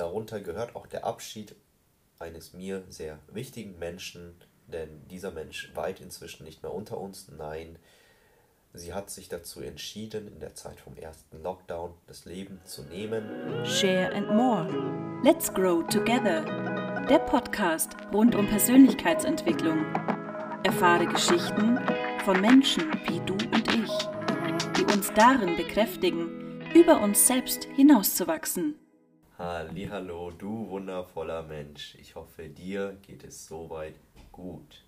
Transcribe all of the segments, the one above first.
Darunter gehört auch der Abschied eines mir sehr wichtigen Menschen, denn dieser Mensch weilt inzwischen nicht mehr unter uns. Nein, sie hat sich dazu entschieden, in der Zeit vom ersten Lockdown das Leben zu nehmen. Share and More. Let's Grow Together. Der Podcast rund um Persönlichkeitsentwicklung. Erfahre Geschichten von Menschen wie du und ich, die uns darin bekräftigen, über uns selbst hinauszuwachsen. Hallo, du wundervoller Mensch. Ich hoffe, dir geht es soweit gut.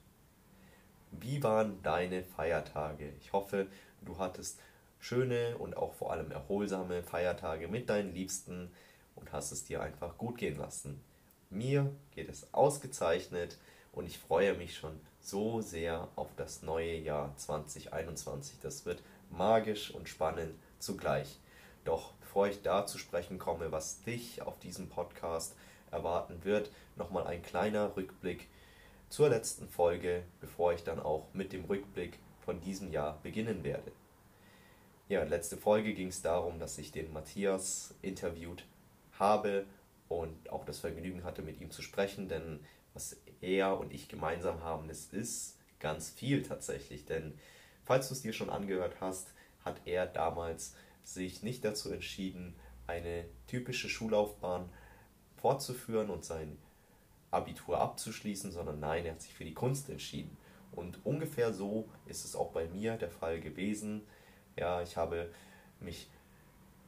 Wie waren deine Feiertage? Ich hoffe, du hattest schöne und auch vor allem erholsame Feiertage mit deinen Liebsten und hast es dir einfach gut gehen lassen. Mir geht es ausgezeichnet und ich freue mich schon so sehr auf das neue Jahr 2021. Das wird magisch und spannend zugleich. Doch bevor ich da zu sprechen komme, was dich auf diesem Podcast erwarten wird, nochmal ein kleiner Rückblick zur letzten Folge, bevor ich dann auch mit dem Rückblick von diesem Jahr beginnen werde. Ja, letzte Folge ging es darum, dass ich den Matthias interviewt habe und auch das Vergnügen hatte, mit ihm zu sprechen, denn was er und ich gemeinsam haben, das ist ganz viel tatsächlich. Denn falls du es dir schon angehört hast, hat er damals sich nicht dazu entschieden, eine typische Schullaufbahn fortzuführen und sein Abitur abzuschließen, sondern nein, er hat sich für die Kunst entschieden. Und ungefähr so ist es auch bei mir der Fall gewesen. Ja, ich habe mich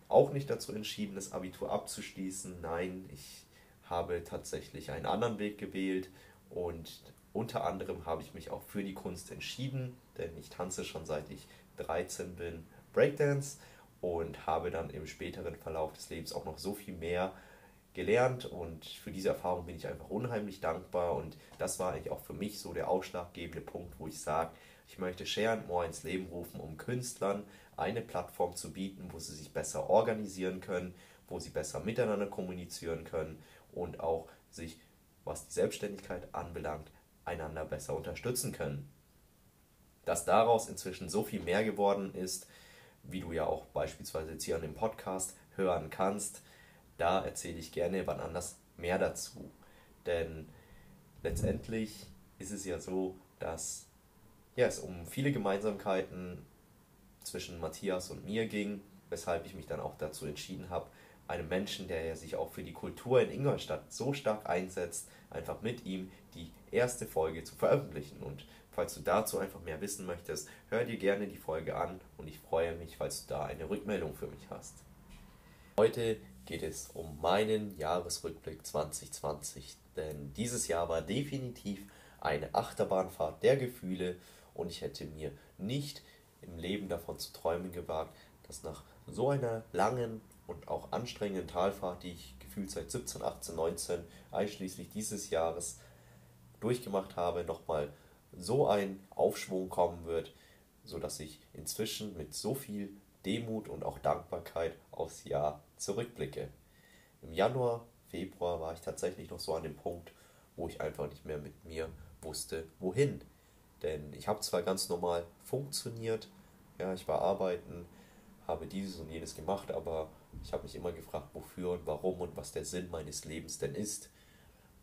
auch nicht dazu entschieden, das Abitur abzuschließen. Nein, ich habe tatsächlich einen anderen Weg gewählt und unter anderem habe ich mich auch für die Kunst entschieden, denn ich tanze schon seit ich 13 bin Breakdance und habe dann im späteren Verlauf des Lebens auch noch so viel mehr gelernt und für diese Erfahrung bin ich einfach unheimlich dankbar und das war eigentlich auch für mich so der ausschlaggebende Punkt, wo ich sage, ich möchte Share and More ins Leben rufen, um Künstlern eine Plattform zu bieten, wo sie sich besser organisieren können, wo sie besser miteinander kommunizieren können und auch sich, was die Selbstständigkeit anbelangt, einander besser unterstützen können. Dass daraus inzwischen so viel mehr geworden ist, wie du ja auch beispielsweise jetzt hier an dem Podcast hören kannst, da erzähle ich gerne wann anders mehr dazu. Denn letztendlich ist es ja so, dass ja, es um viele Gemeinsamkeiten zwischen Matthias und mir ging, weshalb ich mich dann auch dazu entschieden habe, einem Menschen, der ja sich auch für die Kultur in Ingolstadt so stark einsetzt, einfach mit ihm die erste Folge zu veröffentlichen. Und falls du dazu einfach mehr wissen möchtest, hör dir gerne die Folge an und ich freue mich, falls du da eine Rückmeldung für mich hast. Heute geht es um meinen Jahresrückblick 2020, denn dieses Jahr war definitiv eine Achterbahnfahrt der Gefühle und ich hätte mir nicht im Leben davon zu träumen gewagt, dass nach so einer langen und auch anstrengenden Talfahrt, die ich gefühlt seit 17, 18, 19, einschließlich dieses Jahres durchgemacht habe, nochmal so ein Aufschwung kommen wird, sodass ich inzwischen mit so viel Demut und auch Dankbarkeit aufs Jahr zurückblicke. Im Januar, Februar war ich tatsächlich noch so an dem Punkt, wo ich einfach nicht mehr mit mir wusste, wohin. Denn ich habe zwar ganz normal funktioniert, ja, ich war arbeiten, habe dieses und jenes gemacht, aber ich habe mich immer gefragt, wofür und warum und was der Sinn meines Lebens denn ist.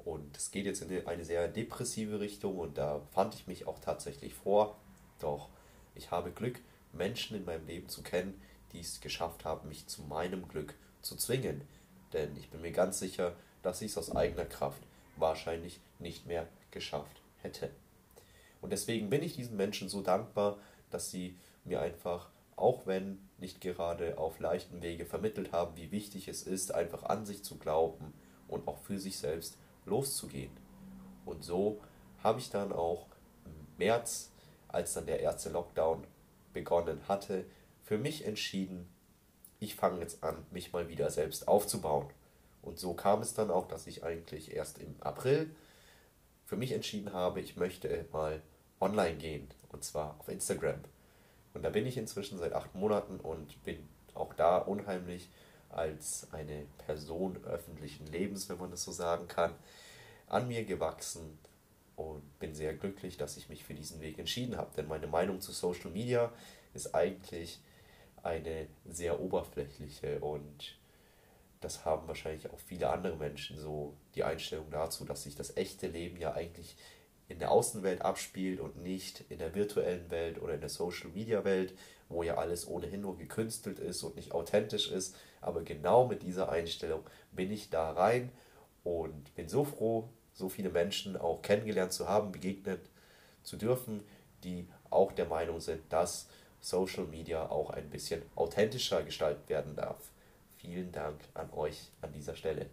Und es geht jetzt in eine sehr depressive Richtung und da fand ich mich auch tatsächlich vor. Doch ich habe Glück, Menschen in meinem Leben zu kennen, die es geschafft haben, mich zu meinem Glück zu zwingen. Denn ich bin mir ganz sicher, dass ich es aus eigener Kraft wahrscheinlich nicht mehr geschafft hätte. Und deswegen bin ich diesen Menschen so dankbar, dass sie mir einfach, auch wenn nicht gerade auf leichtem Wege vermittelt haben, wie wichtig es ist, einfach an sich zu glauben und auch für sich selbst loszugehen. Und so habe ich dann auch im März, als dann der erste Lockdown begonnen hatte, für mich entschieden, ich fange jetzt an, mich mal wieder selbst aufzubauen. Und so kam es dann auch, dass ich eigentlich erst im April für mich entschieden habe, ich möchte mal online gehen, und zwar auf Instagram. Und da bin ich inzwischen seit acht Monaten und bin auch da unheimlich als eine Person öffentlichen Lebens, wenn man das so sagen kann, an mir gewachsen und bin sehr glücklich, dass ich mich für diesen Weg entschieden habe. Denn meine Meinung zu Social Media ist eigentlich eine sehr oberflächliche und das haben wahrscheinlich auch viele andere Menschen so die Einstellung dazu, dass sich das echte Leben ja eigentlich in der Außenwelt abspielt und nicht in der virtuellen Welt oder in der Social Media Welt, wo ja alles ohnehin nur gekünstelt ist und nicht authentisch ist. Aber genau mit dieser Einstellung bin ich da rein und bin so froh, so viele Menschen auch kennengelernt zu haben, begegnet zu dürfen, die auch der Meinung sind, dass Social Media auch ein bisschen authentischer gestaltet werden darf. Vielen Dank an euch an dieser Stelle.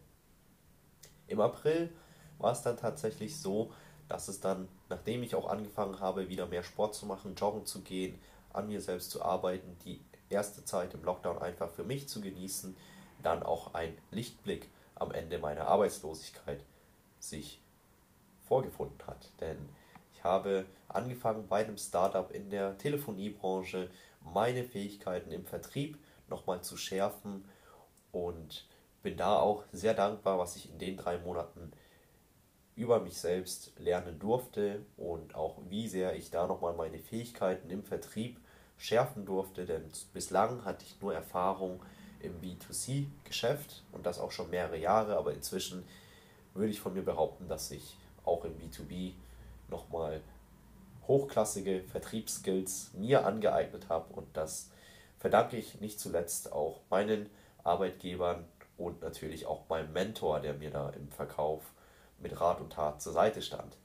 Im April war es dann tatsächlich so, dass es dann, nachdem ich auch angefangen habe, wieder mehr Sport zu machen, joggen zu gehen, an mir selbst zu arbeiten, die erste Zeit im Lockdown einfach für mich zu genießen, dann auch ein Lichtblick am Ende meiner Arbeitslosigkeit sich vorgefunden hat. Denn ich habe angefangen bei einem Startup in der Telefoniebranche meine Fähigkeiten im Vertrieb nochmal zu schärfen und bin da auch sehr dankbar, was ich in den drei Monaten über mich selbst lernen durfte und auch wie sehr ich da nochmal meine Fähigkeiten im Vertrieb schärfen durfte, denn bislang hatte ich nur Erfahrung im B2C-Geschäft und das auch schon mehrere Jahre, aber inzwischen würde ich von mir behaupten, dass ich auch im B2B nochmal hochklassige Vertriebsskills mir angeeignet habe und das verdanke ich nicht zuletzt auch meinen Arbeitgebern und natürlich auch meinem Mentor, der mir da im Verkauf mit Rat und Tat zur Seite stand.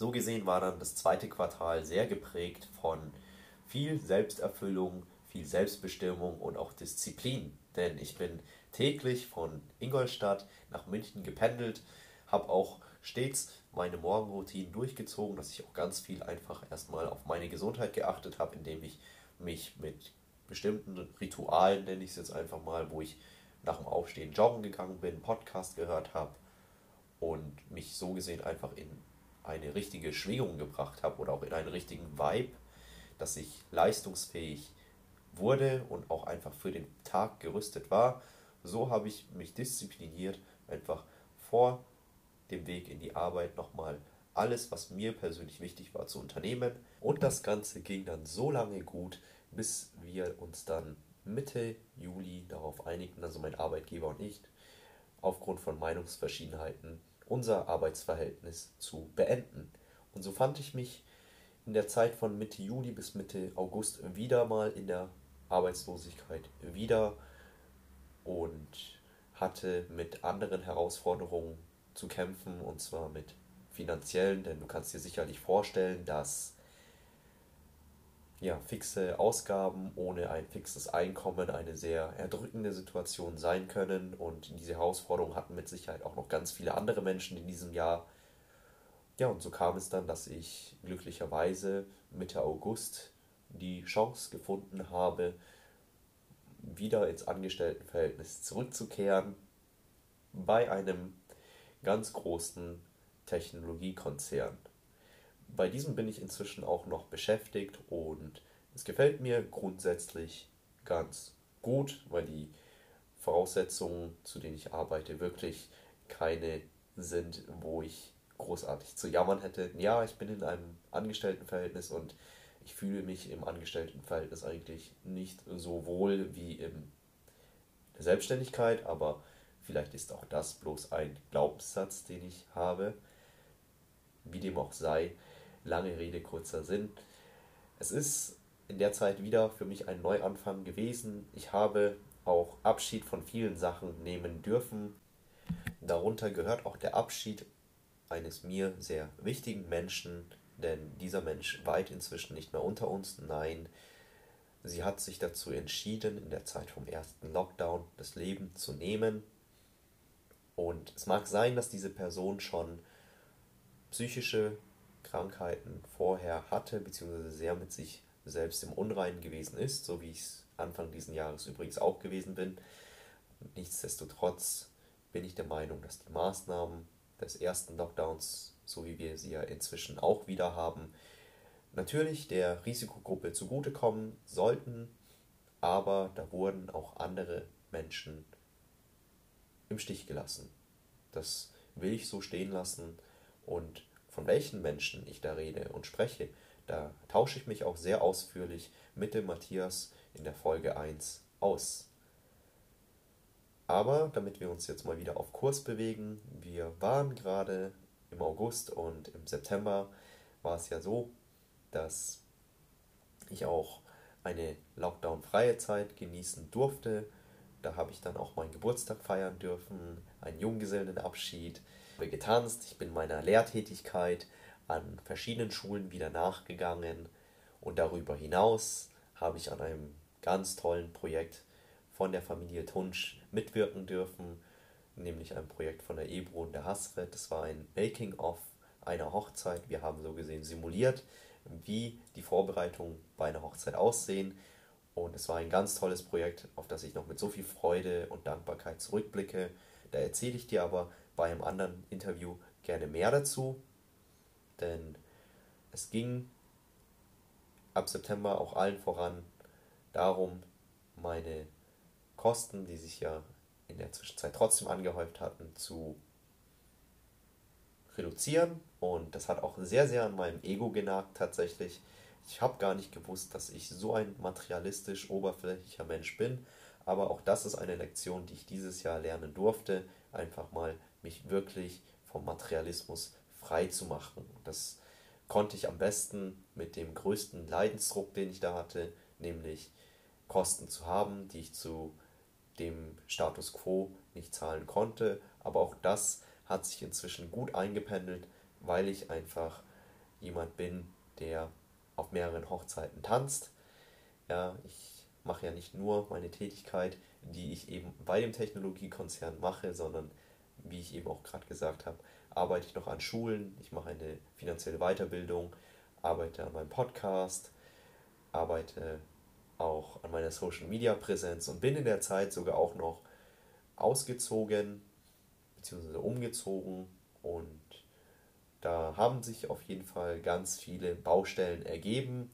So gesehen war dann das zweite Quartal sehr geprägt von viel Selbsterfüllung, viel Selbstbestimmung und auch Disziplin. Denn ich bin täglich von Ingolstadt nach München gependelt, habe auch stets meine Morgenroutinen durchgezogen, dass ich auch ganz viel einfach erstmal auf meine Gesundheit geachtet habe, indem ich mich mit bestimmten Ritualen, nenne ich es jetzt einfach mal, wo ich nach dem Aufstehen joggen gegangen bin, Podcast gehört habe und mich so gesehen einfach in eine richtige Schwingung gebracht habe oder auch in einen richtigen Vibe, dass ich leistungsfähig wurde und auch einfach für den Tag gerüstet war. So habe ich mich diszipliniert, einfach vor dem Weg in die Arbeit nochmal alles, was mir persönlich wichtig war, zu unternehmen. Und das Ganze ging dann so lange gut, bis wir uns dann Mitte Juli darauf einigten, also mein Arbeitgeber und ich, aufgrund von Meinungsverschiedenheiten unser Arbeitsverhältnis zu beenden. Und so fand ich mich in der Zeit von Mitte Juli bis Mitte August wieder mal in der Arbeitslosigkeit wieder und hatte mit anderen Herausforderungen zu kämpfen und zwar mit finanziellen, denn du kannst dir sicherlich vorstellen, dass ja, fixe Ausgaben ohne ein fixes Einkommen eine sehr erdrückende Situation sein können. Und diese Herausforderung hatten mit Sicherheit auch noch ganz viele andere Menschen in diesem Jahr. Ja, und so kam es dann, dass ich glücklicherweise Mitte August die Chance gefunden habe, wieder ins Angestelltenverhältnis zurückzukehren bei einem ganz großen Technologiekonzern bei diesem bin ich inzwischen auch noch beschäftigt und es gefällt mir grundsätzlich ganz gut, weil die Voraussetzungen, zu denen ich arbeite, wirklich keine sind, wo ich großartig zu jammern hätte. Ja, ich bin in einem Angestelltenverhältnis und ich fühle mich im Angestelltenverhältnis eigentlich nicht so wohl wie in der Selbstständigkeit, aber vielleicht ist auch das bloß ein Glaubenssatz, den ich habe. Wie dem auch sei, Lange Rede, kurzer Sinn. Es ist in der Zeit wieder für mich ein Neuanfang gewesen. Ich habe auch Abschied von vielen Sachen nehmen dürfen. Darunter gehört auch der Abschied eines mir sehr wichtigen Menschen, denn dieser Mensch weit inzwischen nicht mehr unter uns. Nein, sie hat sich dazu entschieden, in der Zeit vom ersten Lockdown das Leben zu nehmen. Und es mag sein, dass diese Person schon psychische Krankheiten vorher hatte, beziehungsweise sehr mit sich selbst im Unreinen gewesen ist, so wie ich es Anfang dieses Jahres übrigens auch gewesen bin. Nichtsdestotrotz bin ich der Meinung, dass die Maßnahmen des ersten Lockdowns, so wie wir sie ja inzwischen auch wieder haben, natürlich der Risikogruppe zugutekommen sollten, aber da wurden auch andere Menschen im Stich gelassen. Das will ich so stehen lassen und von welchen Menschen ich da rede und spreche, da tausche ich mich auch sehr ausführlich mit dem Matthias in der Folge 1 aus. Aber damit wir uns jetzt mal wieder auf Kurs bewegen, wir waren gerade im August und im September war es ja so, dass ich auch eine Lockdown-freie Zeit genießen durfte. Da habe ich dann auch meinen Geburtstag feiern dürfen, einen Junggesellenabschied, getanzt. Ich bin meiner Lehrtätigkeit an verschiedenen Schulen wieder nachgegangen und darüber hinaus habe ich an einem ganz tollen Projekt von der Familie Tunsch mitwirken dürfen, nämlich ein Projekt von der Ebro und der Hasret. Das war ein Making-of einer Hochzeit. Wir haben so gesehen simuliert, wie die Vorbereitungen bei einer Hochzeit aussehen. Und es war ein ganz tolles Projekt, auf das ich noch mit so viel Freude und Dankbarkeit zurückblicke. Da erzähle ich dir aber bei einem anderen Interview gerne mehr dazu, denn es ging ab September auch allen voran darum, meine Kosten, die sich ja in der Zwischenzeit trotzdem angehäuft hatten, zu reduzieren. Und das hat auch sehr, sehr an meinem Ego genagt tatsächlich. Ich habe gar nicht gewusst, dass ich so ein materialistisch oberflächlicher Mensch bin. Aber auch das ist eine Lektion, die ich dieses Jahr lernen durfte. Einfach mal mich wirklich vom Materialismus frei zu machen. Das konnte ich am besten mit dem größten Leidensdruck, den ich da hatte, nämlich Kosten zu haben, die ich zu dem Status quo nicht zahlen konnte. Aber auch das hat sich inzwischen gut eingependelt, weil ich einfach jemand bin, der auf mehreren Hochzeiten tanzt. Ja, ich mache ja nicht nur meine Tätigkeit, die ich eben bei dem Technologiekonzern mache, sondern wie ich eben auch gerade gesagt habe, arbeite ich noch an Schulen, ich mache eine finanzielle Weiterbildung, arbeite an meinem Podcast, arbeite auch an meiner Social Media Präsenz und bin in der Zeit sogar auch noch ausgezogen bzw. umgezogen und da haben sich auf jeden Fall ganz viele Baustellen ergeben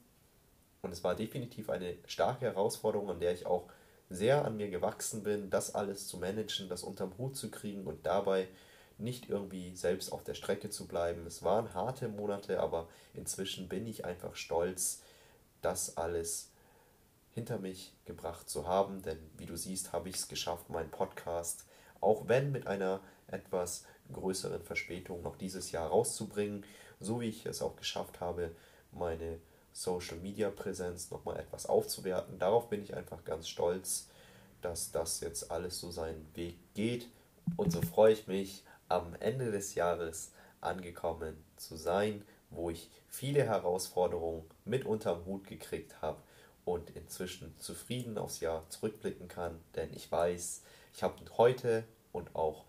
und es war definitiv eine starke Herausforderung, an der ich auch sehr an mir gewachsen bin, das alles zu managen, das unterm Hut zu kriegen und dabei nicht irgendwie selbst auf der Strecke zu bleiben. Es waren harte Monate, aber inzwischen bin ich einfach stolz, das alles hinter mich gebracht zu haben, denn wie du siehst, habe ich es geschafft, meinen Podcast, auch wenn mit einer etwas größeren Verspätung noch dieses Jahr rauszubringen, so wie ich es auch geschafft habe, meine Social Media Präsenz nochmal etwas aufzuwerten. Darauf bin ich einfach ganz stolz, dass das jetzt alles so seinen Weg geht. Und so freue ich mich, am Ende des Jahres angekommen zu sein, wo ich viele Herausforderungen mit unterm Hut gekriegt habe und inzwischen zufrieden aufs Jahr zurückblicken kann, denn ich weiß, ich habe heute und auch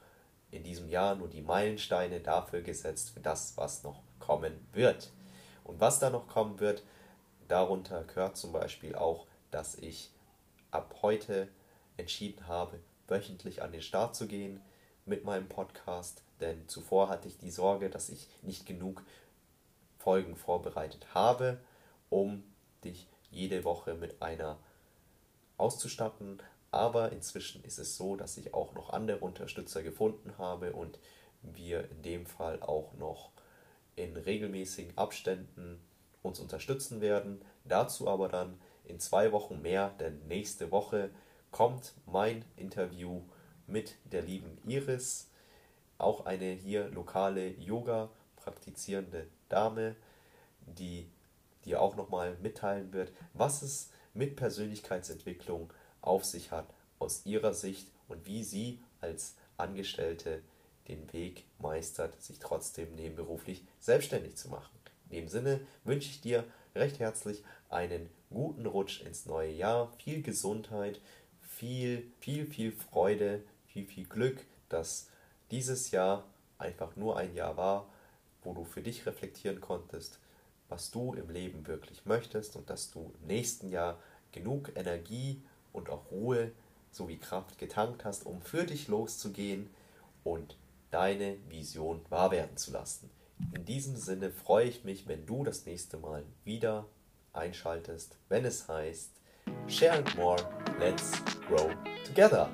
in diesem Jahr nur die Meilensteine dafür gesetzt, für das, was noch kommen wird. Und was da noch kommen wird, darunter gehört zum Beispiel auch, dass ich ab heute entschieden habe, wöchentlich an den Start zu gehen mit meinem Podcast, denn zuvor hatte ich die Sorge, dass ich nicht genug Folgen vorbereitet habe, um dich jede Woche mit einer auszustatten. Aber inzwischen ist es so, dass ich auch noch andere Unterstützer gefunden habe und wir in dem Fall auch noch in regelmäßigen Abständen uns unterstützen werden. Dazu aber dann in zwei Wochen mehr, denn nächste Woche kommt mein Interview mit der lieben Iris, auch eine hier lokale Yoga praktizierende Dame, die dir auch nochmal mitteilen wird, was es mit Persönlichkeitsentwicklung auf sich hat aus ihrer Sicht und wie sie als Angestellte den Weg meistert, sich trotzdem nebenberuflich selbstständig zu machen. In dem Sinne wünsche ich dir recht herzlich einen guten Rutsch ins neue Jahr, viel Gesundheit, viel, viel, viel Freude, viel, viel Glück, dass dieses Jahr einfach nur ein Jahr war, wo du für dich reflektieren konntest, was du im Leben wirklich möchtest und dass du im nächsten Jahr genug Energie und auch Ruhe sowie Kraft getankt hast, um für dich loszugehen und deine Vision wahr werden zu lassen. In diesem Sinne freue ich mich, wenn du das nächste Mal wieder einschaltest, wenn es heißt Share and More, Let's Grow Together.